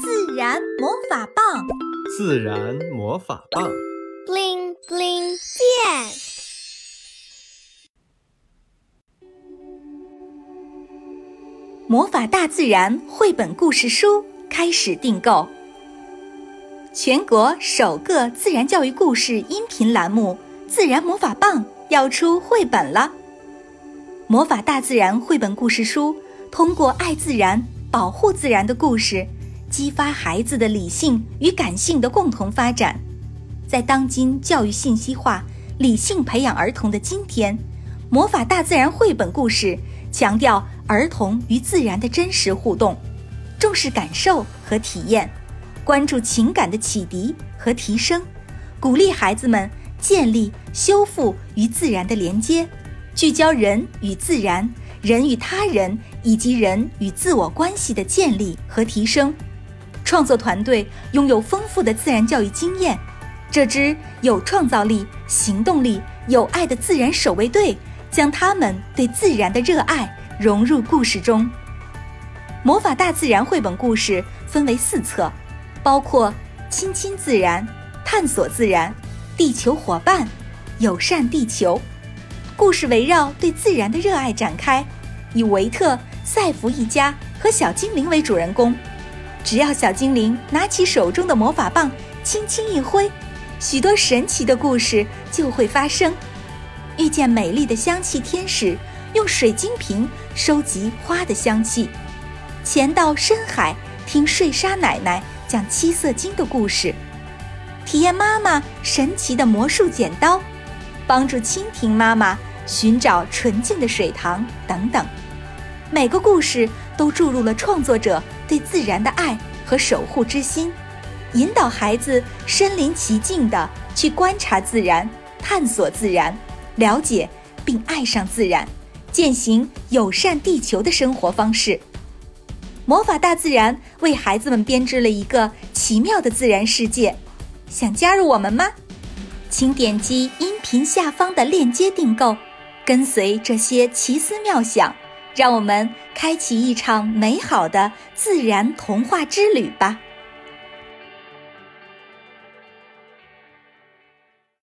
自然魔法棒，自然魔法棒，bling bling 变。魔法大自然绘本故事书开始订购。全国首个自然教育故事音频栏目《自然魔法棒》要出绘本了。魔法大自然绘本故事书通过爱自然、保护自然的故事，激发孩子的理性与感性的共同发展。在当今教育信息化、理性培养儿童的今天，魔法大自然绘本故事强调儿童与自然的真实互动，重视感受和体验。关注情感的启迪和提升，鼓励孩子们建立、修复与自然的连接，聚焦人与自然、人与他人以及人与自我关系的建立和提升。创作团队拥有丰富的自然教育经验，这支有创造力、行动力、有爱的自然守卫队将他们对自然的热爱融入故事中。魔法大自然绘本故事分为四册。包括亲亲自然、探索自然、地球伙伴、友善地球。故事围绕对自然的热爱展开，以维特、赛弗一家和小精灵为主人公。只要小精灵拿起手中的魔法棒，轻轻一挥，许多神奇的故事就会发生。遇见美丽的香气天使，用水晶瓶收集花的香气。潜到深海，听睡沙奶奶。讲七色鲸的故事，体验妈妈神奇的魔术剪刀，帮助蜻蜓妈妈寻找纯净的水塘等等。每个故事都注入了创作者对自然的爱和守护之心，引导孩子身临其境地去观察自然、探索自然、了解并爱上自然，践行友善地球的生活方式。魔法大自然为孩子们编织了一个奇妙的自然世界，想加入我们吗？请点击音频下方的链接订购，跟随这些奇思妙想，让我们开启一场美好的自然童话之旅吧。